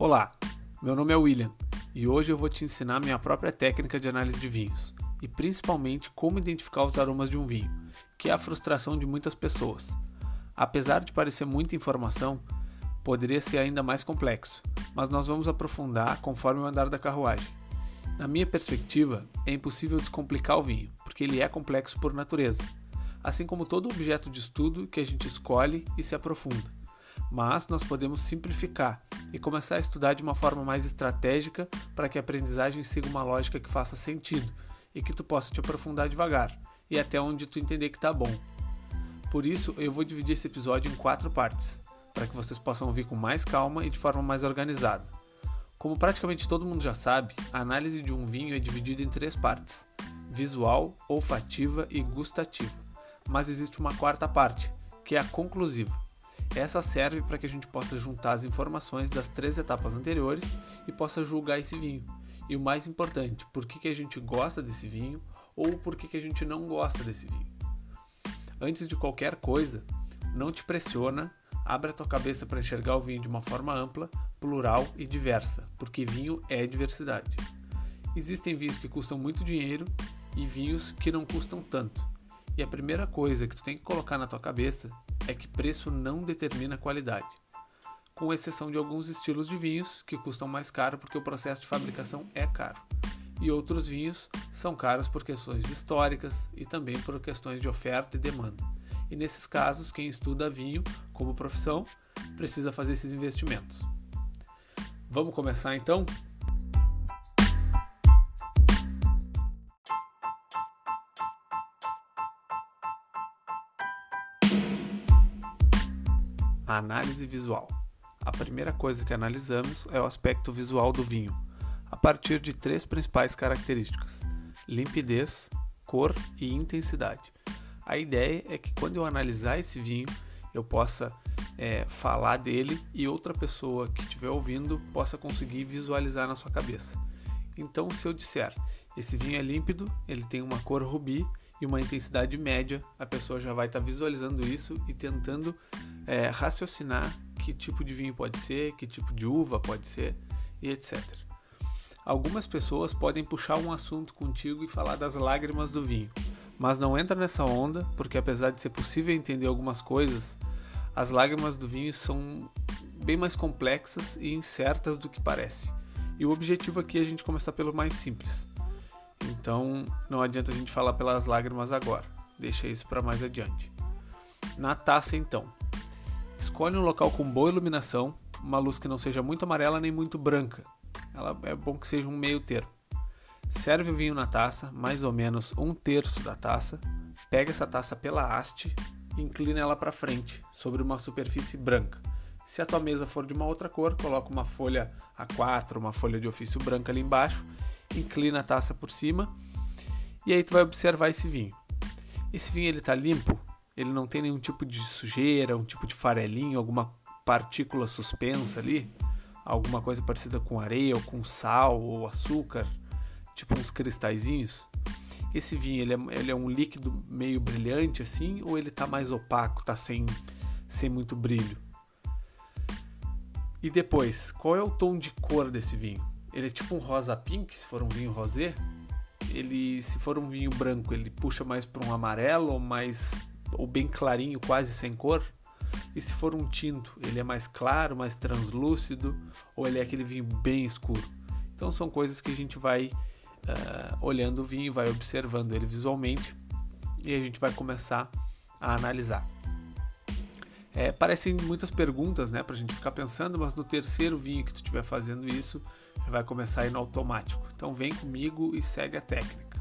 Olá, meu nome é William e hoje eu vou te ensinar minha própria técnica de análise de vinhos e principalmente como identificar os aromas de um vinho, que é a frustração de muitas pessoas. Apesar de parecer muita informação, poderia ser ainda mais complexo, mas nós vamos aprofundar conforme o andar da carruagem. Na minha perspectiva, é impossível descomplicar o vinho, porque ele é complexo por natureza, assim como todo objeto de estudo que a gente escolhe e se aprofunda. Mas nós podemos simplificar e começar a estudar de uma forma mais estratégica para que a aprendizagem siga uma lógica que faça sentido e que tu possa te aprofundar devagar e até onde tu entender que tá bom. Por isso, eu vou dividir esse episódio em quatro partes, para que vocês possam ouvir com mais calma e de forma mais organizada. Como praticamente todo mundo já sabe, a análise de um vinho é dividida em três partes: visual, olfativa e gustativa. Mas existe uma quarta parte, que é a conclusiva. Essa serve para que a gente possa juntar as informações das três etapas anteriores e possa julgar esse vinho. E o mais importante, por que, que a gente gosta desse vinho ou por que, que a gente não gosta desse vinho. Antes de qualquer coisa, não te pressiona, abre a tua cabeça para enxergar o vinho de uma forma ampla, plural e diversa, porque vinho é diversidade. Existem vinhos que custam muito dinheiro e vinhos que não custam tanto. E a primeira coisa que tu tem que colocar na tua cabeça é que preço não determina qualidade, com exceção de alguns estilos de vinhos que custam mais caro porque o processo de fabricação é caro. E outros vinhos são caros por questões históricas e também por questões de oferta e demanda. E nesses casos, quem estuda vinho como profissão precisa fazer esses investimentos. Vamos começar então? Análise visual. A primeira coisa que analisamos é o aspecto visual do vinho, a partir de três principais características: limpidez, cor e intensidade. A ideia é que quando eu analisar esse vinho, eu possa é, falar dele e outra pessoa que estiver ouvindo possa conseguir visualizar na sua cabeça. Então, se eu disser esse vinho é límpido, ele tem uma cor rubi e uma intensidade média, a pessoa já vai estar tá visualizando isso e tentando é, raciocinar que tipo de vinho pode ser, que tipo de uva pode ser e etc. Algumas pessoas podem puxar um assunto contigo e falar das lágrimas do vinho, mas não entra nessa onda, porque apesar de ser possível entender algumas coisas, as lágrimas do vinho são bem mais complexas e incertas do que parece. E o objetivo aqui é a gente começar pelo mais simples. Então não adianta a gente falar pelas lágrimas agora, deixa isso para mais adiante. Na taça então, escolhe um local com boa iluminação, uma luz que não seja muito amarela nem muito branca. Ela é bom que seja um meio termo. Serve o vinho na taça, mais ou menos um terço da taça. Pega essa taça pela haste e inclina ela para frente, sobre uma superfície branca. Se a tua mesa for de uma outra cor, coloca uma folha A4, uma folha de ofício branca ali embaixo inclina a taça por cima e aí tu vai observar esse vinho. Esse vinho ele tá limpo, ele não tem nenhum tipo de sujeira, um tipo de farelinho, alguma partícula suspensa ali, alguma coisa parecida com areia ou com sal ou açúcar, tipo uns cristalzinhos. Esse vinho ele é, ele é um líquido meio brilhante assim ou ele tá mais opaco, tá sem, sem muito brilho? E depois, qual é o tom de cor desse vinho? Ele é tipo um rosa pink, se for um vinho rosé. Ele, se for um vinho branco, ele puxa mais para um amarelo ou mais ou bem clarinho, quase sem cor. E se for um tinto, ele é mais claro, mais translúcido, ou ele é aquele vinho bem escuro. Então são coisas que a gente vai uh, olhando o vinho, vai observando ele visualmente e a gente vai começar a analisar. É, parecem muitas perguntas, né, para a gente ficar pensando, mas no terceiro vinho que tu estiver fazendo isso, vai começar ir no automático. Então vem comigo e segue a técnica.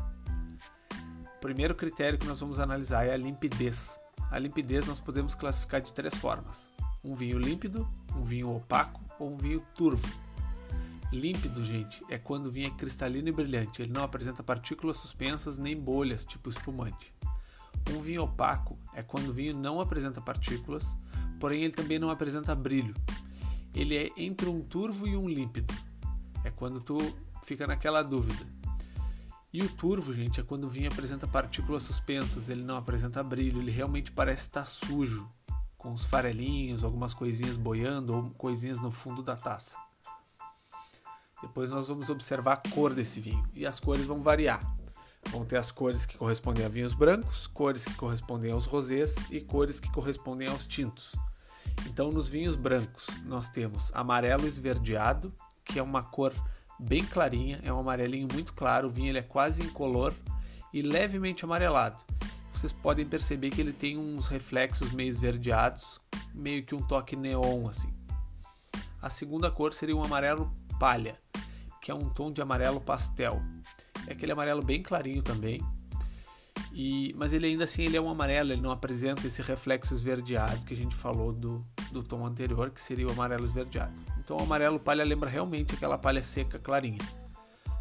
O primeiro critério que nós vamos analisar é a limpidez. A limpidez nós podemos classificar de três formas: um vinho límpido, um vinho opaco ou um vinho turvo. Límpido, gente, é quando o vinho é cristalino e brilhante, ele não apresenta partículas suspensas nem bolhas, tipo espumante. Um vinho opaco é quando o vinho não apresenta partículas, porém ele também não apresenta brilho. Ele é entre um turvo e um límpido. É quando tu fica naquela dúvida. E o turvo, gente, é quando o vinho apresenta partículas suspensas, ele não apresenta brilho, ele realmente parece estar sujo, com os farelinhos, algumas coisinhas boiando ou coisinhas no fundo da taça. Depois nós vamos observar a cor desse vinho e as cores vão variar. Vão ter as cores que correspondem a vinhos brancos, cores que correspondem aos rosés e cores que correspondem aos tintos. Então, nos vinhos brancos, nós temos amarelo esverdeado, que é uma cor bem clarinha, é um amarelinho muito claro, o vinho ele é quase incolor e levemente amarelado. Vocês podem perceber que ele tem uns reflexos meio esverdeados, meio que um toque neon assim. A segunda cor seria um amarelo palha, que é um tom de amarelo pastel. É aquele amarelo bem clarinho também. E, mas ele ainda assim ele é um amarelo, ele não apresenta esse reflexo esverdeado que a gente falou do, do tom anterior, que seria o amarelo esverdeado. Então o amarelo palha lembra realmente aquela palha seca clarinha.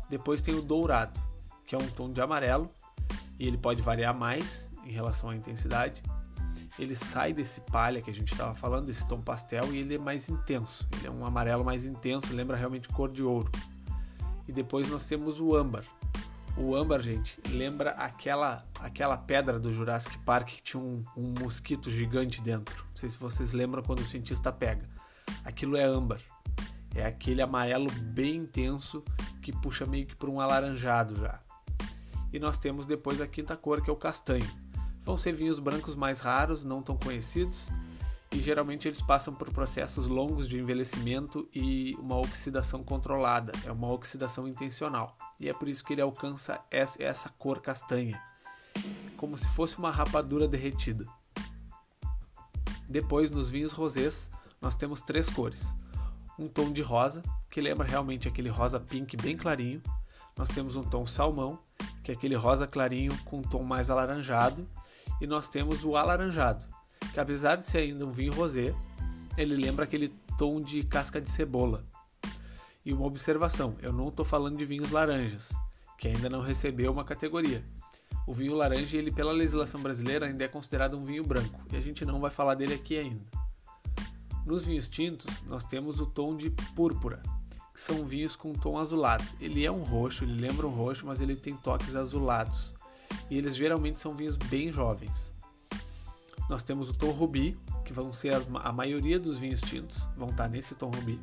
Depois tem o dourado, que é um tom de amarelo, e ele pode variar mais em relação à intensidade. Ele sai desse palha que a gente estava falando, desse tom pastel, e ele é mais intenso. Ele é um amarelo mais intenso, lembra realmente cor de ouro. E depois nós temos o âmbar, o âmbar, gente, lembra aquela aquela pedra do Jurassic Park que tinha um, um mosquito gigante dentro. Não sei se vocês lembram quando o cientista pega. Aquilo é âmbar. É aquele amarelo bem intenso que puxa meio que para um alaranjado já. E nós temos depois a quinta cor, que é o castanho. Vão ser vinhos brancos mais raros, não tão conhecidos, e geralmente eles passam por processos longos de envelhecimento e uma oxidação controlada, é uma oxidação intencional e é por isso que ele alcança essa cor castanha, como se fosse uma rapadura derretida. Depois, nos vinhos rosés, nós temos três cores. Um tom de rosa, que lembra realmente aquele rosa pink bem clarinho. Nós temos um tom salmão, que é aquele rosa clarinho com um tom mais alaranjado. E nós temos o alaranjado, que apesar de ser ainda um vinho rosé, ele lembra aquele tom de casca de cebola, e uma observação: eu não estou falando de vinhos laranjas, que ainda não recebeu uma categoria. O vinho laranja, ele pela legislação brasileira, ainda é considerado um vinho branco, e a gente não vai falar dele aqui ainda. Nos vinhos tintos, nós temos o tom de púrpura, que são vinhos com tom azulado. Ele é um roxo, ele lembra um roxo, mas ele tem toques azulados. E eles geralmente são vinhos bem jovens. Nós temos o tom rubi, que vão ser a maioria dos vinhos tintos, vão estar nesse tom rubi.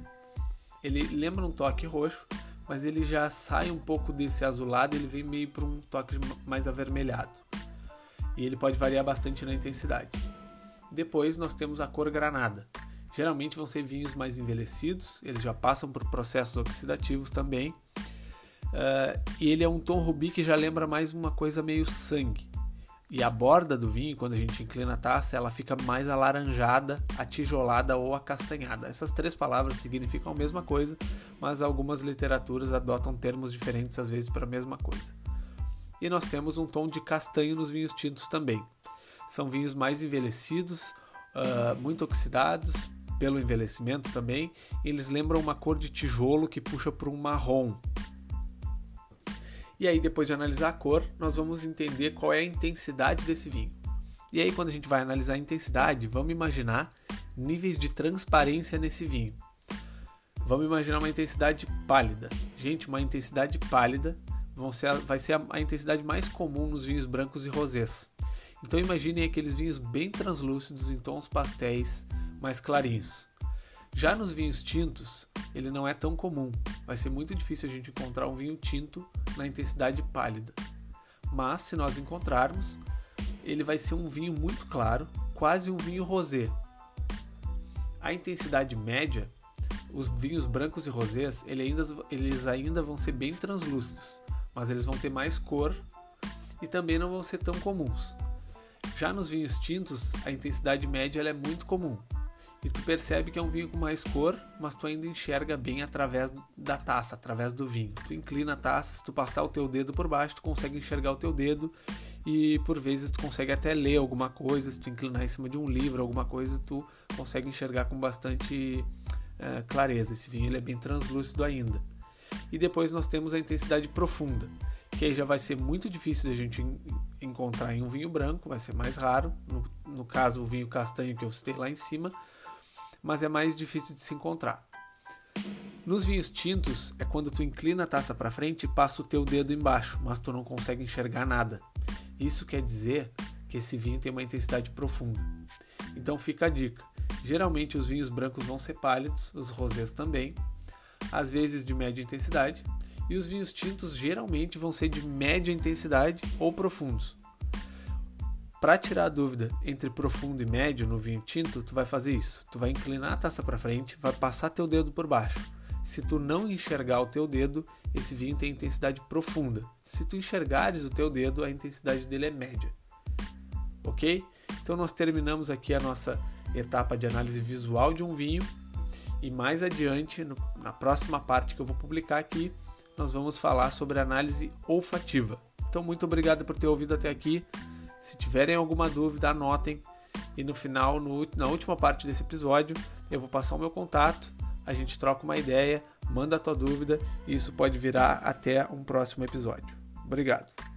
Ele lembra um toque roxo, mas ele já sai um pouco desse azulado, ele vem meio para um toque mais avermelhado. E ele pode variar bastante na intensidade. Depois nós temos a cor granada. Geralmente vão ser vinhos mais envelhecidos, eles já passam por processos oxidativos também. Uh, e ele é um tom rubi que já lembra mais uma coisa meio sangue. E a borda do vinho, quando a gente inclina a taça, ela fica mais alaranjada, atijolada ou acastanhada. Essas três palavras significam a mesma coisa, mas algumas literaturas adotam termos diferentes às vezes para a mesma coisa. E nós temos um tom de castanho nos vinhos tintos também. São vinhos mais envelhecidos, uh, muito oxidados pelo envelhecimento também. eles lembram uma cor de tijolo que puxa para um marrom, e aí, depois de analisar a cor, nós vamos entender qual é a intensidade desse vinho. E aí, quando a gente vai analisar a intensidade, vamos imaginar níveis de transparência nesse vinho. Vamos imaginar uma intensidade pálida. Gente, uma intensidade pálida ser, vai ser a, a intensidade mais comum nos vinhos brancos e rosés. Então imaginem aqueles vinhos bem translúcidos em tons pastéis mais clarinhos. Já nos vinhos tintos, ele não é tão comum. Vai ser muito difícil a gente encontrar um vinho tinto na intensidade pálida. Mas se nós encontrarmos, ele vai ser um vinho muito claro, quase um vinho rosé. A intensidade média, os vinhos brancos e rosés, ele ainda, eles ainda vão ser bem translúcidos, mas eles vão ter mais cor e também não vão ser tão comuns. Já nos vinhos tintos, a intensidade média é muito comum, e tu percebe que é um vinho com mais cor, mas tu ainda enxerga bem através da taça, através do vinho. Tu inclina a taça, se tu passar o teu dedo por baixo, tu consegue enxergar o teu dedo e por vezes tu consegue até ler alguma coisa, se tu inclinar em cima de um livro, alguma coisa, tu consegue enxergar com bastante é, clareza. Esse vinho ele é bem translúcido ainda. E depois nós temos a intensidade profunda, que aí já vai ser muito difícil de a gente encontrar em um vinho branco, vai ser mais raro. No, no caso, o vinho castanho que eu citei lá em cima, mas é mais difícil de se encontrar. Nos vinhos tintos é quando tu inclina a taça para frente e passa o teu dedo embaixo, mas tu não consegue enxergar nada. Isso quer dizer que esse vinho tem uma intensidade profunda. Então fica a dica. Geralmente os vinhos brancos vão ser pálidos, os rosés também. às vezes de média intensidade, e os vinhos tintos geralmente vão ser de média intensidade ou profundos. Para tirar a dúvida entre profundo e médio no vinho tinto, tu vai fazer isso. Tu vai inclinar a taça para frente, vai passar teu dedo por baixo. Se tu não enxergar o teu dedo, esse vinho tem intensidade profunda. Se tu enxergares o teu dedo, a intensidade dele é média. OK? Então nós terminamos aqui a nossa etapa de análise visual de um vinho e mais adiante, no, na próxima parte que eu vou publicar aqui, nós vamos falar sobre análise olfativa. Então muito obrigado por ter ouvido até aqui. Se tiverem alguma dúvida, anotem. E no final, no, na última parte desse episódio, eu vou passar o meu contato, a gente troca uma ideia, manda a tua dúvida e isso pode virar até um próximo episódio. Obrigado.